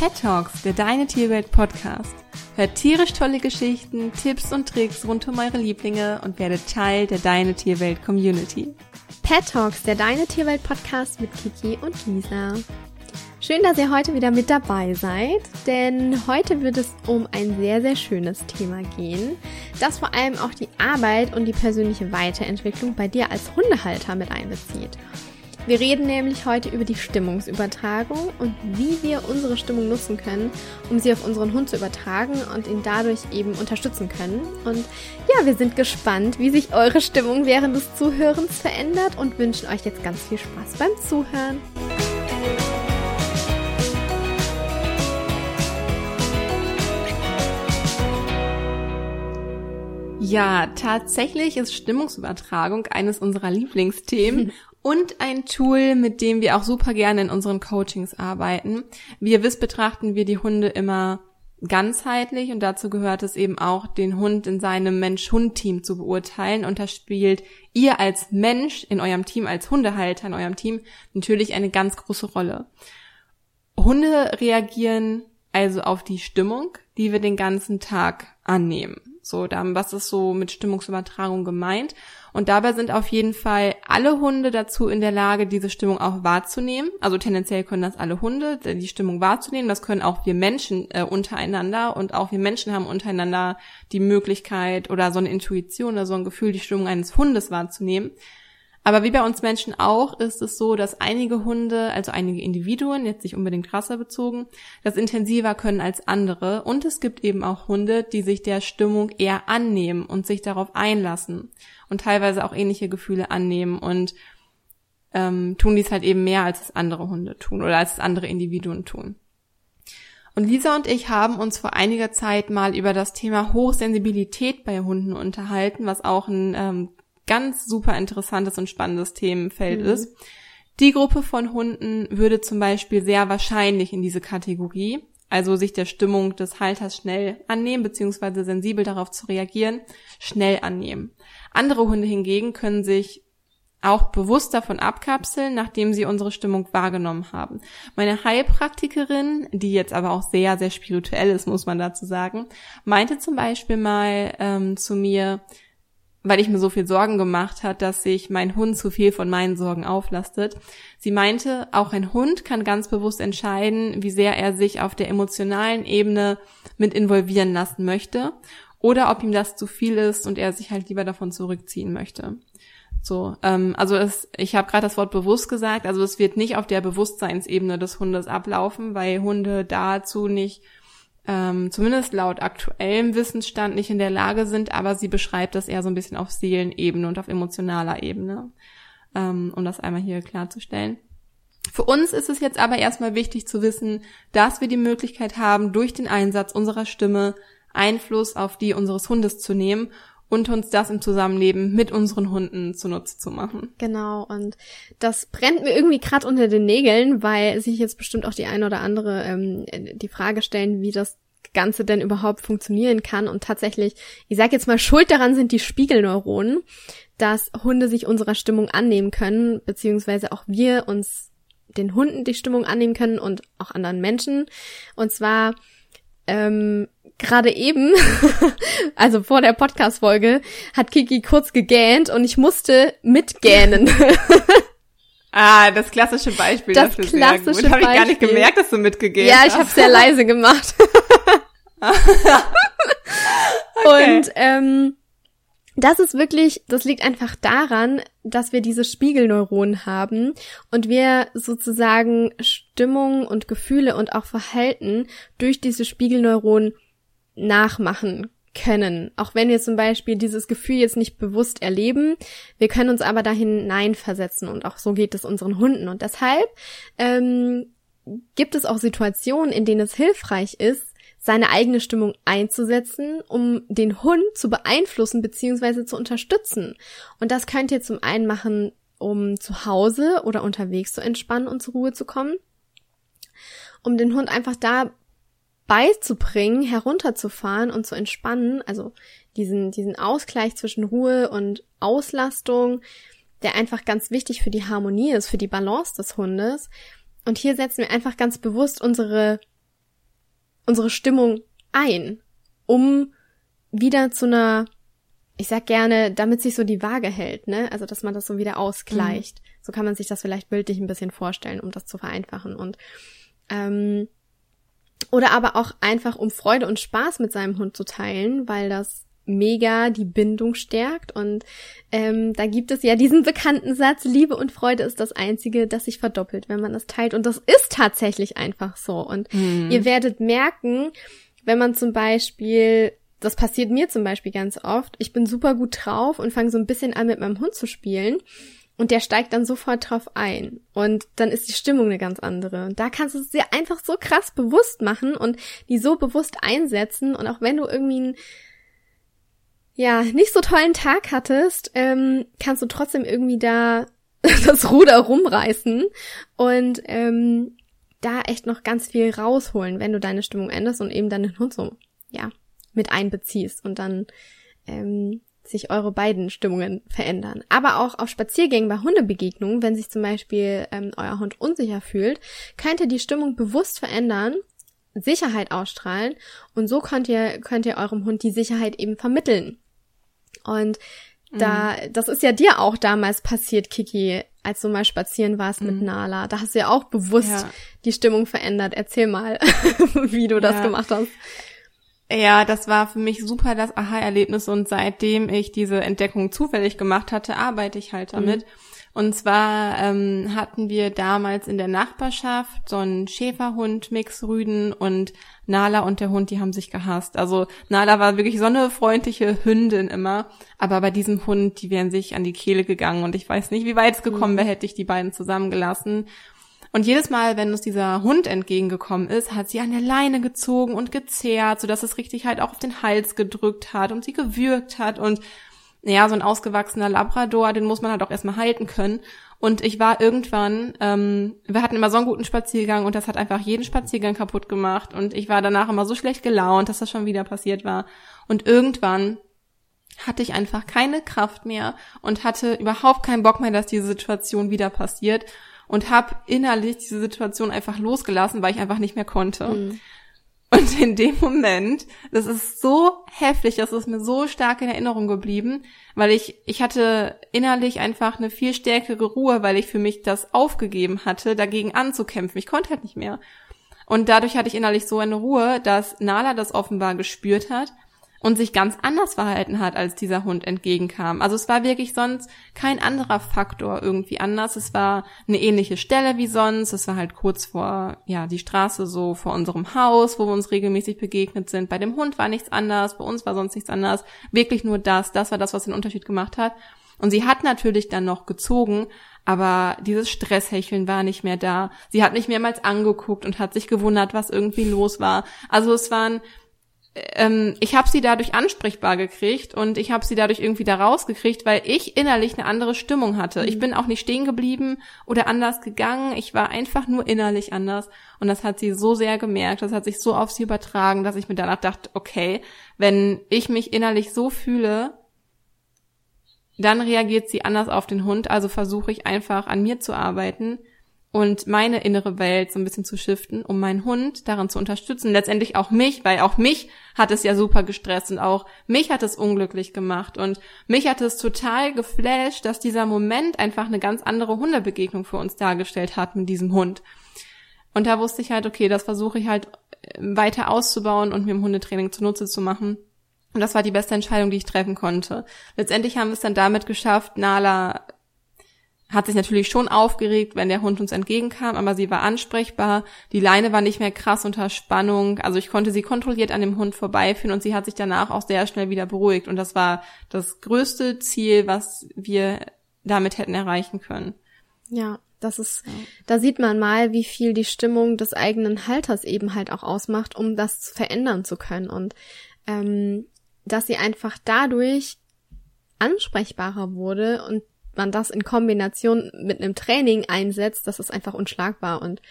Pet Talks, der Deine Tierwelt Podcast. Hört tierisch tolle Geschichten, Tipps und Tricks rund um eure Lieblinge und werdet Teil der Deine Tierwelt Community. Pet Talks, der Deine Tierwelt Podcast mit Kiki und Lisa. Schön, dass ihr heute wieder mit dabei seid, denn heute wird es um ein sehr, sehr schönes Thema gehen, das vor allem auch die Arbeit und die persönliche Weiterentwicklung bei dir als Hundehalter mit einbezieht. Wir reden nämlich heute über die Stimmungsübertragung und wie wir unsere Stimmung nutzen können, um sie auf unseren Hund zu übertragen und ihn dadurch eben unterstützen können. Und ja, wir sind gespannt, wie sich eure Stimmung während des Zuhörens verändert und wünschen euch jetzt ganz viel Spaß beim Zuhören. Ja, tatsächlich ist Stimmungsübertragung eines unserer Lieblingsthemen und ein Tool, mit dem wir auch super gerne in unseren Coachings arbeiten. Wie ihr wisst, betrachten wir die Hunde immer ganzheitlich und dazu gehört es eben auch, den Hund in seinem Mensch-Hund-Team zu beurteilen und da spielt ihr als Mensch in eurem Team, als Hundehalter in eurem Team natürlich eine ganz große Rolle. Hunde reagieren also auf die Stimmung, die wir den ganzen Tag annehmen. So, dann, was ist so mit Stimmungsübertragung gemeint? Und dabei sind auf jeden Fall alle Hunde dazu in der Lage, diese Stimmung auch wahrzunehmen. Also tendenziell können das alle Hunde, die Stimmung wahrzunehmen. Das können auch wir Menschen äh, untereinander. Und auch wir Menschen haben untereinander die Möglichkeit oder so eine Intuition oder so ein Gefühl, die Stimmung eines Hundes wahrzunehmen. Aber wie bei uns Menschen auch, ist es so, dass einige Hunde, also einige Individuen, jetzt nicht unbedingt rassebezogen, das intensiver können als andere. Und es gibt eben auch Hunde, die sich der Stimmung eher annehmen und sich darauf einlassen und teilweise auch ähnliche Gefühle annehmen und ähm, tun dies halt eben mehr, als es andere Hunde tun oder als es andere Individuen tun. Und Lisa und ich haben uns vor einiger Zeit mal über das Thema Hochsensibilität bei Hunden unterhalten, was auch ein ähm, ganz super interessantes und spannendes Themenfeld mhm. ist. Die Gruppe von Hunden würde zum Beispiel sehr wahrscheinlich in diese Kategorie, also sich der Stimmung des Halters schnell annehmen, beziehungsweise sensibel darauf zu reagieren, schnell annehmen. Andere Hunde hingegen können sich auch bewusst davon abkapseln, nachdem sie unsere Stimmung wahrgenommen haben. Meine Heilpraktikerin, die jetzt aber auch sehr, sehr spirituell ist, muss man dazu sagen, meinte zum Beispiel mal ähm, zu mir, weil ich mir so viel Sorgen gemacht hat, dass sich mein Hund zu viel von meinen Sorgen auflastet. Sie meinte, auch ein Hund kann ganz bewusst entscheiden, wie sehr er sich auf der emotionalen Ebene mit involvieren lassen möchte oder ob ihm das zu viel ist und er sich halt lieber davon zurückziehen möchte. So, ähm, also es, ich habe gerade das Wort bewusst gesagt, also es wird nicht auf der Bewusstseinsebene des Hundes ablaufen, weil Hunde dazu nicht ähm, zumindest laut aktuellem Wissensstand nicht in der Lage sind, aber sie beschreibt das eher so ein bisschen auf Seelenebene und auf emotionaler Ebene, ähm, um das einmal hier klarzustellen. Für uns ist es jetzt aber erstmal wichtig zu wissen, dass wir die Möglichkeit haben, durch den Einsatz unserer Stimme Einfluss auf die unseres Hundes zu nehmen und uns das im Zusammenleben mit unseren Hunden zunutze zu machen. Genau, und das brennt mir irgendwie gerade unter den Nägeln, weil sich jetzt bestimmt auch die eine oder andere ähm, die Frage stellen, wie das Ganze denn überhaupt funktionieren kann. Und tatsächlich, ich sage jetzt mal, schuld daran sind die Spiegelneuronen, dass Hunde sich unserer Stimmung annehmen können, beziehungsweise auch wir uns den Hunden die Stimmung annehmen können und auch anderen Menschen. Und zwar ähm, gerade eben, also vor der Podcast-Folge, hat Kiki kurz gegähnt und ich musste mitgähnen. ah, das klassische Beispiel das dafür. Klassische sehr gut. Habe ich gar nicht gemerkt, dass du mitgegähnt ja, hast. Ja, ich habe sehr leise gemacht. okay. Und ähm, das ist wirklich, das liegt einfach daran, dass wir diese Spiegelneuronen haben und wir sozusagen Stimmung und Gefühle und auch Verhalten durch diese Spiegelneuronen nachmachen können. Auch wenn wir zum Beispiel dieses Gefühl jetzt nicht bewusst erleben, wir können uns aber dahin hineinversetzen und auch so geht es unseren Hunden. Und deshalb ähm, gibt es auch Situationen, in denen es hilfreich ist, seine eigene Stimmung einzusetzen, um den Hund zu beeinflussen bzw. zu unterstützen. Und das könnt ihr zum einen machen, um zu Hause oder unterwegs zu entspannen und zur Ruhe zu kommen, um den Hund einfach da beizubringen, herunterzufahren und zu entspannen, also diesen, diesen Ausgleich zwischen Ruhe und Auslastung, der einfach ganz wichtig für die Harmonie ist, für die Balance des Hundes. Und hier setzen wir einfach ganz bewusst unsere unsere Stimmung ein, um wieder zu einer, ich sag gerne, damit sich so die Waage hält, ne? Also dass man das so wieder ausgleicht. Mhm. So kann man sich das vielleicht bildlich ein bisschen vorstellen, um das zu vereinfachen. Und ähm, oder aber auch einfach, um Freude und Spaß mit seinem Hund zu teilen, weil das mega die Bindung stärkt. Und ähm, da gibt es ja diesen bekannten Satz, Liebe und Freude ist das Einzige, das sich verdoppelt, wenn man das teilt. Und das ist tatsächlich einfach so. Und mhm. ihr werdet merken, wenn man zum Beispiel, das passiert mir zum Beispiel ganz oft, ich bin super gut drauf und fange so ein bisschen an, mit meinem Hund zu spielen. Und der steigt dann sofort drauf ein. Und dann ist die Stimmung eine ganz andere. Und da kannst du es dir einfach so krass bewusst machen und die so bewusst einsetzen. Und auch wenn du irgendwie einen, ja, nicht so tollen Tag hattest, ähm, kannst du trotzdem irgendwie da das Ruder rumreißen und ähm, da echt noch ganz viel rausholen, wenn du deine Stimmung änderst und eben deinen Hund so, ja, mit einbeziehst und dann ähm, sich eure beiden Stimmungen verändern. Aber auch auf Spaziergängen bei Hundebegegnungen, wenn sich zum Beispiel ähm, euer Hund unsicher fühlt, könnt ihr die Stimmung bewusst verändern, Sicherheit ausstrahlen und so könnt ihr, könnt ihr eurem Hund die Sicherheit eben vermitteln. Und da, mhm. das ist ja dir auch damals passiert, Kiki, als du mal spazieren warst mhm. mit Nala. Da hast du ja auch bewusst ja. die Stimmung verändert. Erzähl mal, wie du das ja. gemacht hast. Ja, das war für mich super das Aha-Erlebnis und seitdem ich diese Entdeckung zufällig gemacht hatte, arbeite ich halt damit. Mhm. Und zwar ähm, hatten wir damals in der Nachbarschaft so einen Schäferhund, Mixrüden und Nala und der Hund, die haben sich gehasst. Also Nala war wirklich so eine freundliche Hündin immer, aber bei diesem Hund, die wären sich an die Kehle gegangen und ich weiß nicht, wie weit es gekommen mhm. wäre, hätte ich die beiden zusammengelassen. Und jedes Mal, wenn uns dieser Hund entgegengekommen ist, hat sie an der Leine gezogen und gezerrt, sodass es richtig halt auch auf den Hals gedrückt hat und sie gewürgt hat. Und ja, so ein ausgewachsener Labrador, den muss man halt auch erstmal halten können. Und ich war irgendwann, ähm, wir hatten immer so einen guten Spaziergang und das hat einfach jeden Spaziergang kaputt gemacht. Und ich war danach immer so schlecht gelaunt, dass das schon wieder passiert war. Und irgendwann hatte ich einfach keine Kraft mehr und hatte überhaupt keinen Bock mehr, dass diese Situation wieder passiert und habe innerlich diese Situation einfach losgelassen, weil ich einfach nicht mehr konnte. Mhm. Und in dem Moment, das ist so heftig, das ist mir so stark in Erinnerung geblieben, weil ich, ich hatte innerlich einfach eine viel stärkere Ruhe, weil ich für mich das aufgegeben hatte, dagegen anzukämpfen. Ich konnte halt nicht mehr. Und dadurch hatte ich innerlich so eine Ruhe, dass Nala das offenbar gespürt hat und sich ganz anders verhalten hat, als dieser Hund entgegenkam. Also es war wirklich sonst kein anderer Faktor irgendwie anders. Es war eine ähnliche Stelle wie sonst. Es war halt kurz vor, ja, die Straße so vor unserem Haus, wo wir uns regelmäßig begegnet sind. Bei dem Hund war nichts anders, bei uns war sonst nichts anders. Wirklich nur das. Das war das, was den Unterschied gemacht hat. Und sie hat natürlich dann noch gezogen, aber dieses Stresshecheln war nicht mehr da. Sie hat mich mehrmals angeguckt und hat sich gewundert, was irgendwie los war. Also es waren ähm, ich habe sie dadurch ansprechbar gekriegt und ich habe sie dadurch irgendwie da rausgekriegt, weil ich innerlich eine andere Stimmung hatte. Mhm. Ich bin auch nicht stehen geblieben oder anders gegangen. Ich war einfach nur innerlich anders. Und das hat sie so sehr gemerkt, das hat sich so auf sie übertragen, dass ich mir danach dachte, okay, wenn ich mich innerlich so fühle, dann reagiert sie anders auf den Hund. Also versuche ich einfach an mir zu arbeiten und meine innere Welt so ein bisschen zu shiften, um meinen Hund daran zu unterstützen. Letztendlich auch mich, weil auch mich hat es ja super gestresst und auch mich hat es unglücklich gemacht und mich hat es total geflasht, dass dieser Moment einfach eine ganz andere Hundebegegnung für uns dargestellt hat mit diesem Hund. Und da wusste ich halt, okay, das versuche ich halt äh, weiter auszubauen und mir im Hundetraining zunutze zu machen. Und das war die beste Entscheidung, die ich treffen konnte. Letztendlich haben wir es dann damit geschafft, Nala hat sich natürlich schon aufgeregt, wenn der Hund uns entgegenkam, aber sie war ansprechbar. Die Leine war nicht mehr krass unter Spannung. Also ich konnte sie kontrolliert an dem Hund vorbeiführen und sie hat sich danach auch sehr schnell wieder beruhigt. Und das war das größte Ziel, was wir damit hätten erreichen können. Ja, das ist, ja. da sieht man mal, wie viel die Stimmung des eigenen Halters eben halt auch ausmacht, um das verändern zu können. Und ähm, dass sie einfach dadurch ansprechbarer wurde und man das in Kombination mit einem Training einsetzt, das ist einfach unschlagbar. Und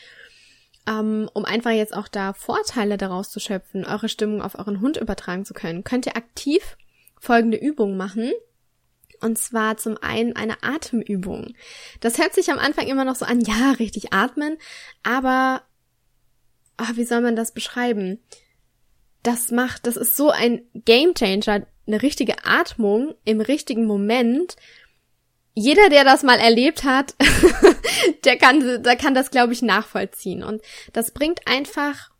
ähm, um einfach jetzt auch da Vorteile daraus zu schöpfen, eure Stimmung auf euren Hund übertragen zu können, könnt ihr aktiv folgende Übung machen. Und zwar zum einen eine Atemübung. Das hört sich am Anfang immer noch so an, ja, richtig atmen, aber ach, wie soll man das beschreiben? das macht, das ist so ein Gamechanger, eine richtige Atmung im richtigen Moment. Jeder, der das mal erlebt hat, der kann, der kann das, glaube ich, nachvollziehen. Und das bringt einfach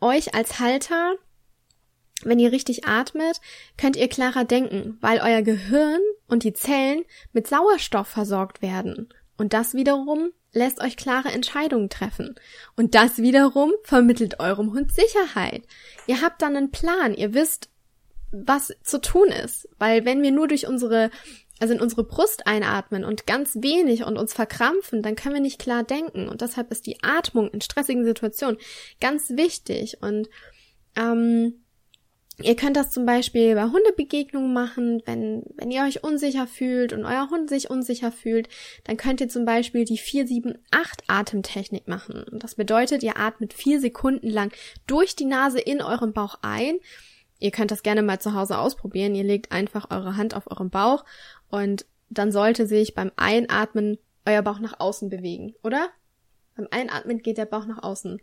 euch als Halter, wenn ihr richtig atmet, könnt ihr klarer denken, weil euer Gehirn und die Zellen mit Sauerstoff versorgt werden. Und das wiederum lässt euch klare Entscheidungen treffen. Und das wiederum vermittelt eurem Hund Sicherheit. Ihr habt dann einen Plan, ihr wisst, was zu tun ist. Weil wenn wir nur durch unsere, also in unsere Brust einatmen und ganz wenig und uns verkrampfen, dann können wir nicht klar denken. Und deshalb ist die Atmung in stressigen Situationen ganz wichtig. Und ähm, Ihr könnt das zum Beispiel bei Hundebegegnungen machen, wenn, wenn ihr euch unsicher fühlt und euer Hund sich unsicher fühlt, dann könnt ihr zum Beispiel die 4-7-8 Atemtechnik machen. Das bedeutet, ihr atmet vier Sekunden lang durch die Nase in euren Bauch ein. Ihr könnt das gerne mal zu Hause ausprobieren. Ihr legt einfach eure Hand auf euren Bauch und dann sollte sich beim Einatmen euer Bauch nach außen bewegen, oder? Beim Einatmen geht der Bauch nach außen.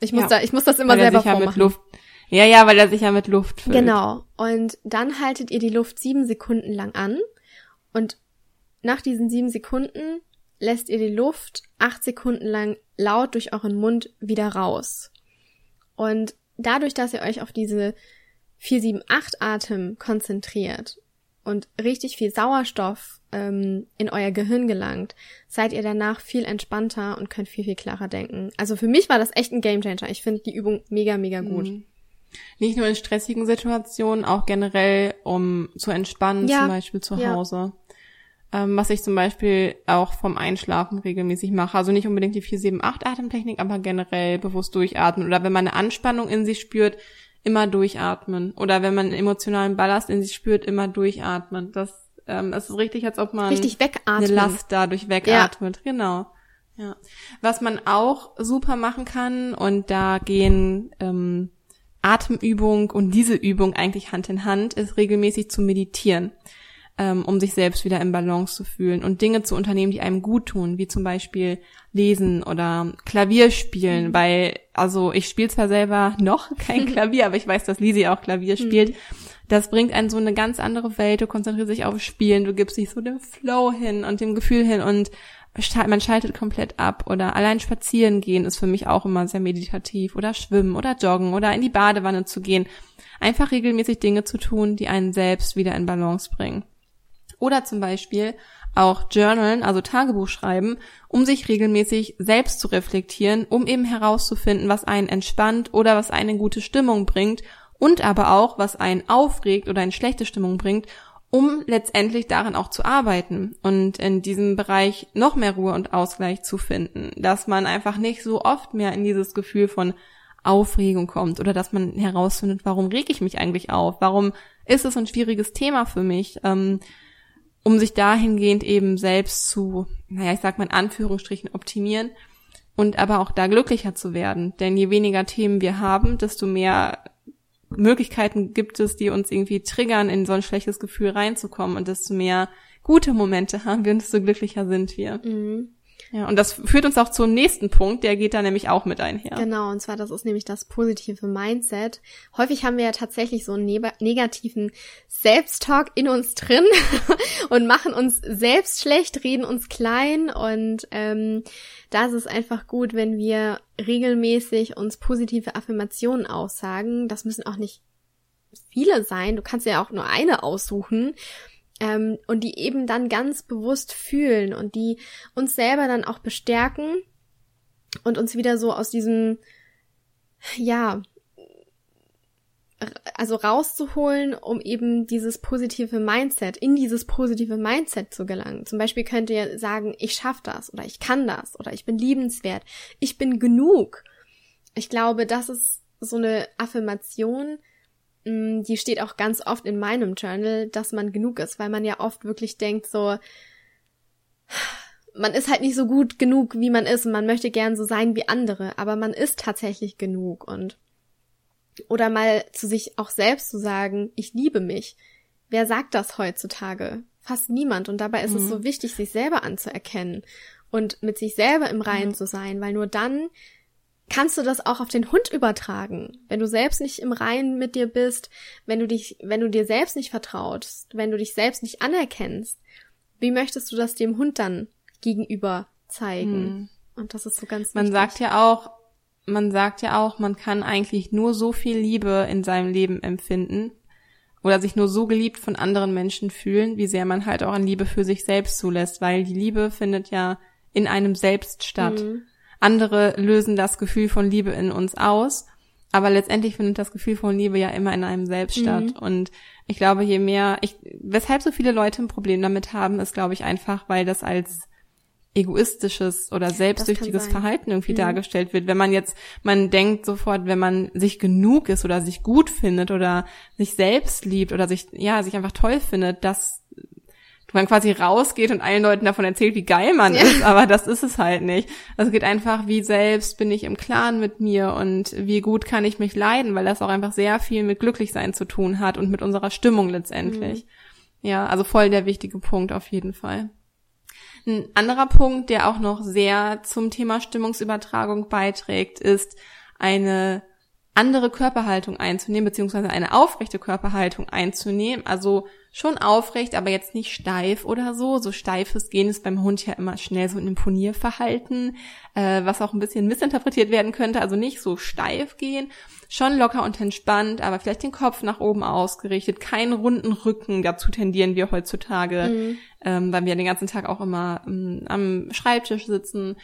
Ich muss ja, da, ich muss das immer selber vormachen. Mit Luft ja, ja, weil er sich ja mit Luft füllt. Genau. Und dann haltet ihr die Luft sieben Sekunden lang an und nach diesen sieben Sekunden lässt ihr die Luft acht Sekunden lang laut durch euren Mund wieder raus. Und dadurch, dass ihr euch auf diese 4-7-8 Atem konzentriert und richtig viel Sauerstoff ähm, in euer Gehirn gelangt, seid ihr danach viel entspannter und könnt viel, viel klarer denken. Also für mich war das echt ein Gamechanger. Ich finde die Übung mega, mega gut. Mhm. Nicht nur in stressigen Situationen, auch generell, um zu entspannen, ja. zum Beispiel zu Hause. Ja. Ähm, was ich zum Beispiel auch vom Einschlafen regelmäßig mache. Also nicht unbedingt die 4-7-8 Atemtechnik, aber generell bewusst durchatmen. Oder wenn man eine Anspannung in sich spürt, immer durchatmen. Oder wenn man einen emotionalen Ballast in sich spürt, immer durchatmen. Das, ähm, das ist richtig, als ob man richtig wegatmen. eine Last dadurch wegatmet. Ja. Genau. Ja. Was man auch super machen kann, und da gehen ähm, Atemübung und diese Übung eigentlich Hand in Hand ist, regelmäßig zu meditieren, ähm, um sich selbst wieder in Balance zu fühlen und Dinge zu unternehmen, die einem gut tun, wie zum Beispiel lesen oder Klavier spielen, mhm. weil, also ich spiele zwar selber noch kein Klavier, aber ich weiß, dass Lisi auch Klavier mhm. spielt. Das bringt einen so eine ganz andere Welt, du konzentrierst dich auf Spielen, du gibst dich so dem Flow hin und dem Gefühl hin und man schaltet komplett ab oder allein spazieren gehen ist für mich auch immer sehr meditativ oder schwimmen oder joggen oder in die Badewanne zu gehen. Einfach regelmäßig Dinge zu tun, die einen selbst wieder in Balance bringen. Oder zum Beispiel auch Journalen, also Tagebuch schreiben, um sich regelmäßig selbst zu reflektieren, um eben herauszufinden, was einen entspannt oder was einen in gute Stimmung bringt und aber auch, was einen aufregt oder in schlechte Stimmung bringt um letztendlich daran auch zu arbeiten und in diesem Bereich noch mehr Ruhe und Ausgleich zu finden, dass man einfach nicht so oft mehr in dieses Gefühl von Aufregung kommt oder dass man herausfindet, warum reg ich mich eigentlich auf, warum ist es ein schwieriges Thema für mich, ähm, um sich dahingehend eben selbst zu, naja, ich sag mal in Anführungsstrichen optimieren und aber auch da glücklicher zu werden. Denn je weniger Themen wir haben, desto mehr Möglichkeiten gibt es, die uns irgendwie triggern, in so ein schlechtes Gefühl reinzukommen und desto mehr gute Momente haben wir und desto glücklicher sind wir. Mhm. Ja, und das führt uns auch zum nächsten Punkt, der geht da nämlich auch mit einher. Genau, und zwar das ist nämlich das positive Mindset. Häufig haben wir ja tatsächlich so einen negativen Selbsttalk in uns drin und machen uns selbst schlecht, reden uns klein und ähm, da ist es einfach gut, wenn wir regelmäßig uns positive Affirmationen aussagen. Das müssen auch nicht viele sein. Du kannst ja auch nur eine aussuchen ähm, und die eben dann ganz bewusst fühlen und die uns selber dann auch bestärken und uns wieder so aus diesem, ja, also rauszuholen, um eben dieses positive Mindset, in dieses positive Mindset zu gelangen. Zum Beispiel könnt ihr sagen, ich schaff das oder ich kann das oder ich bin liebenswert, ich bin genug. Ich glaube, das ist so eine Affirmation, die steht auch ganz oft in meinem Journal, dass man genug ist, weil man ja oft wirklich denkt so, man ist halt nicht so gut genug, wie man ist und man möchte gern so sein wie andere, aber man ist tatsächlich genug und oder mal zu sich auch selbst zu sagen, ich liebe mich. Wer sagt das heutzutage? Fast niemand und dabei ist mhm. es so wichtig, sich selber anzuerkennen und mit sich selber im Reinen mhm. zu sein, weil nur dann kannst du das auch auf den Hund übertragen. Wenn du selbst nicht im Reinen mit dir bist, wenn du dich, wenn du dir selbst nicht vertraust, wenn du dich selbst nicht anerkennst, wie möchtest du das dem Hund dann gegenüber zeigen? Hm. Und das ist so ganz Man wichtig. sagt ja auch, man sagt ja auch, man kann eigentlich nur so viel Liebe in seinem Leben empfinden oder sich nur so geliebt von anderen Menschen fühlen, wie sehr man halt auch an Liebe für sich selbst zulässt, weil die Liebe findet ja in einem selbst statt. Mhm. Andere lösen das Gefühl von Liebe in uns aus, aber letztendlich findet das Gefühl von Liebe ja immer in einem selbst mhm. statt. Und ich glaube, je mehr, ich, weshalb so viele Leute ein Problem damit haben, ist, glaube ich, einfach, weil das als egoistisches oder selbstsüchtiges Verhalten irgendwie mhm. dargestellt wird. Wenn man jetzt, man denkt sofort, wenn man sich genug ist oder sich gut findet oder sich selbst liebt oder sich, ja, sich einfach toll findet, dass man quasi rausgeht und allen Leuten davon erzählt, wie geil man ja. ist, aber das ist es halt nicht. Also es geht einfach, wie selbst bin ich im Klaren mit mir und wie gut kann ich mich leiden, weil das auch einfach sehr viel mit Glücklichsein zu tun hat und mit unserer Stimmung letztendlich. Mhm. Ja, also voll der wichtige Punkt auf jeden Fall. Ein anderer Punkt, der auch noch sehr zum Thema Stimmungsübertragung beiträgt, ist eine andere Körperhaltung einzunehmen, beziehungsweise eine aufrechte Körperhaltung einzunehmen. Also schon aufrecht, aber jetzt nicht steif oder so. So steifes Gehen ist beim Hund ja immer schnell so ein Imponierverhalten, äh, was auch ein bisschen missinterpretiert werden könnte. Also nicht so steif gehen, schon locker und entspannt, aber vielleicht den Kopf nach oben ausgerichtet, keinen runden Rücken. Dazu tendieren wir heutzutage, mhm. ähm, weil wir den ganzen Tag auch immer ähm, am Schreibtisch sitzen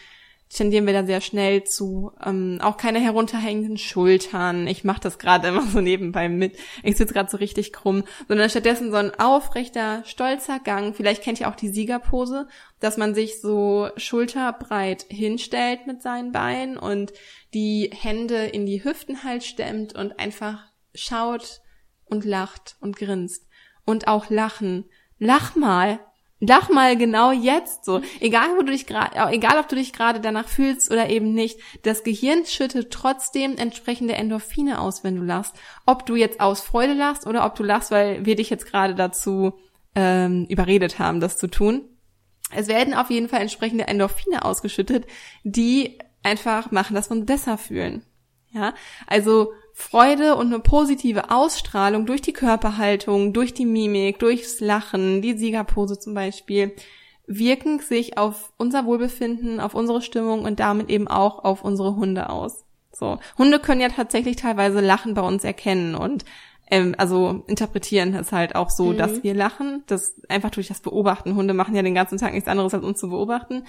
tendieren wir da sehr schnell zu. Ähm, auch keine herunterhängenden Schultern. Ich mache das gerade immer so nebenbei mit. Ich sitze gerade so richtig krumm. Sondern stattdessen so ein aufrechter, stolzer Gang. Vielleicht kennt ihr auch die Siegerpose, dass man sich so schulterbreit hinstellt mit seinen Beinen und die Hände in die Hüften halt stemmt und einfach schaut und lacht und grinst. Und auch lachen. Lach mal, Lach mal genau jetzt so. Egal, wo du dich gerade, egal ob du dich gerade danach fühlst oder eben nicht. Das Gehirn schüttet trotzdem entsprechende Endorphine aus, wenn du lachst. Ob du jetzt aus Freude lachst oder ob du lachst, weil wir dich jetzt gerade dazu ähm, überredet haben, das zu tun. Es werden auf jeden Fall entsprechende Endorphine ausgeschüttet, die einfach machen, dass wir uns besser fühlen. Ja, also Freude und eine positive Ausstrahlung durch die Körperhaltung, durch die Mimik, durchs Lachen, die Siegerpose zum Beispiel, wirken sich auf unser Wohlbefinden, auf unsere Stimmung und damit eben auch auf unsere Hunde aus. So. Hunde können ja tatsächlich teilweise Lachen bei uns erkennen und ähm, also interpretieren es halt auch so, mhm. dass wir lachen. Das einfach durch das Beobachten. Hunde machen ja den ganzen Tag nichts anderes als uns zu beobachten.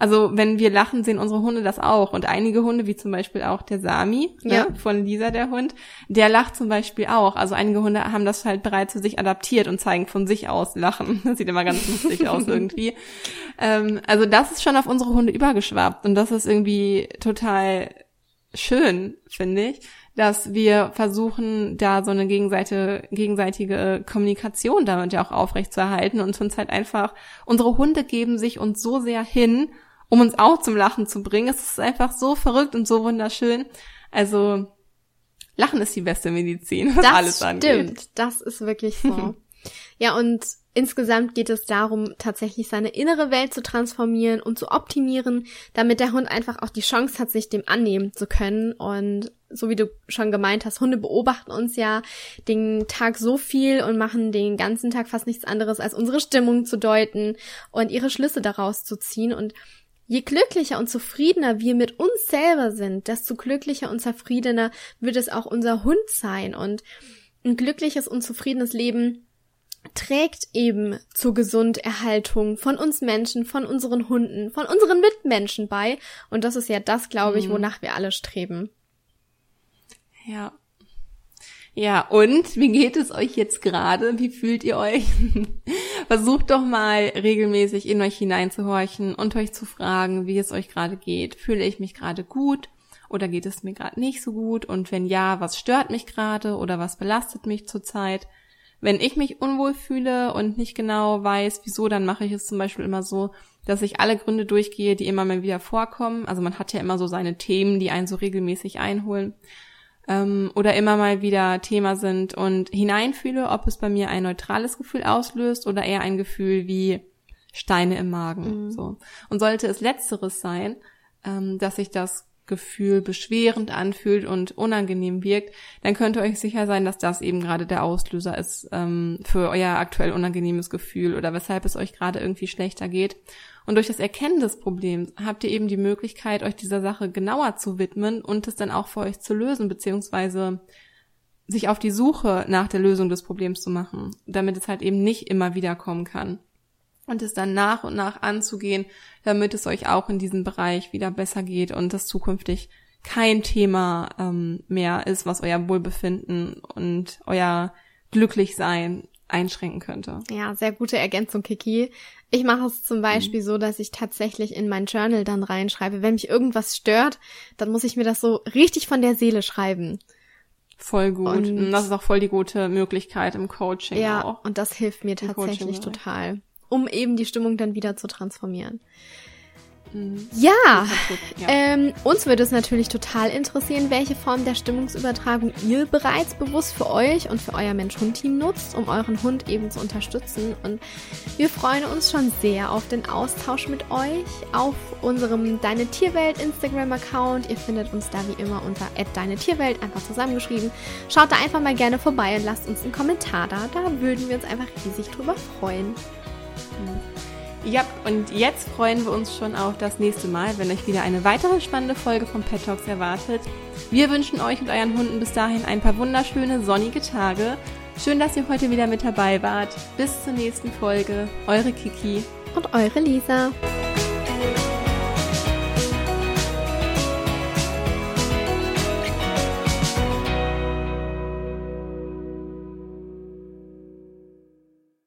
Also wenn wir lachen, sehen unsere Hunde das auch. Und einige Hunde, wie zum Beispiel auch der Sami ne, ja. ne, von Lisa, der Hund, der lacht zum Beispiel auch. Also einige Hunde haben das halt bereits für sich adaptiert und zeigen von sich aus Lachen. Das sieht immer ganz lustig aus irgendwie. Ähm, also das ist schon auf unsere Hunde übergeschwappt. Und das ist irgendwie total schön, finde ich dass wir versuchen, da so eine gegenseitige, gegenseitige Kommunikation damit ja auch aufrecht zu erhalten und uns halt einfach, unsere Hunde geben sich uns so sehr hin um uns auch zum Lachen zu bringen. Es ist einfach so verrückt und so wunderschön. Also Lachen ist die beste Medizin, was das alles angeht. Stimmt, das ist wirklich so. ja, und insgesamt geht es darum, tatsächlich seine innere Welt zu transformieren und zu optimieren, damit der Hund einfach auch die Chance hat, sich dem annehmen zu können. Und so wie du schon gemeint hast, Hunde beobachten uns ja den Tag so viel und machen den ganzen Tag fast nichts anderes, als unsere Stimmung zu deuten und ihre Schlüsse daraus zu ziehen. Und Je glücklicher und zufriedener wir mit uns selber sind, desto glücklicher und zufriedener wird es auch unser Hund sein. Und ein glückliches und zufriedenes Leben trägt eben zur Gesunderhaltung von uns Menschen, von unseren Hunden, von unseren Mitmenschen bei. Und das ist ja das, glaube ich, mhm. wonach wir alle streben. Ja, ja, und wie geht es euch jetzt gerade? Wie fühlt ihr euch? Versucht doch mal regelmäßig in euch hineinzuhorchen und euch zu fragen, wie es euch gerade geht. Fühle ich mich gerade gut oder geht es mir gerade nicht so gut? Und wenn ja, was stört mich gerade oder was belastet mich zurzeit? Wenn ich mich unwohl fühle und nicht genau weiß, wieso, dann mache ich es zum Beispiel immer so, dass ich alle Gründe durchgehe, die immer mal wieder vorkommen. Also man hat ja immer so seine Themen, die einen so regelmäßig einholen ähm, oder immer mal wieder Thema sind und hineinfühle, ob es bei mir ein neutrales Gefühl auslöst oder eher ein Gefühl wie Steine im Magen. Mhm. So. Und sollte es letzteres sein, ähm, dass ich das Gefühl beschwerend anfühlt und unangenehm wirkt, dann könnt ihr euch sicher sein, dass das eben gerade der Auslöser ist ähm, für euer aktuell unangenehmes Gefühl oder weshalb es euch gerade irgendwie schlechter geht. Und durch das Erkennen des Problems habt ihr eben die Möglichkeit, euch dieser Sache genauer zu widmen und es dann auch für euch zu lösen, beziehungsweise sich auf die Suche nach der Lösung des Problems zu machen, damit es halt eben nicht immer wieder kommen kann. Und es dann nach und nach anzugehen, damit es euch auch in diesem Bereich wieder besser geht und das zukünftig kein Thema ähm, mehr ist, was euer Wohlbefinden und euer Glücklichsein einschränken könnte. Ja, sehr gute Ergänzung, Kiki. Ich mache es zum Beispiel mhm. so, dass ich tatsächlich in mein Journal dann reinschreibe, wenn mich irgendwas stört, dann muss ich mir das so richtig von der Seele schreiben. Voll gut. Und das ist auch voll die gute Möglichkeit im Coaching ja, auch. und das hilft mir tatsächlich total, um eben die Stimmung dann wieder zu transformieren. Mhm. Ja, ja. Ähm, uns würde es natürlich total interessieren, welche Form der Stimmungsübertragung ihr bereits bewusst für euch und für euer Mensch-Hund-Team nutzt, um euren Hund eben zu unterstützen. Und wir freuen uns schon sehr auf den Austausch mit euch auf unserem Deine Tierwelt Instagram-Account. Ihr findet uns da wie immer unter Deine Tierwelt, einfach zusammengeschrieben. Schaut da einfach mal gerne vorbei und lasst uns einen Kommentar da. Da würden wir uns einfach riesig drüber freuen. Ja, und jetzt freuen wir uns schon auf das nächste Mal, wenn euch wieder eine weitere spannende Folge von Pet Talks erwartet. Wir wünschen euch und euren Hunden bis dahin ein paar wunderschöne sonnige Tage. Schön, dass ihr heute wieder mit dabei wart. Bis zur nächsten Folge. Eure Kiki und eure Lisa.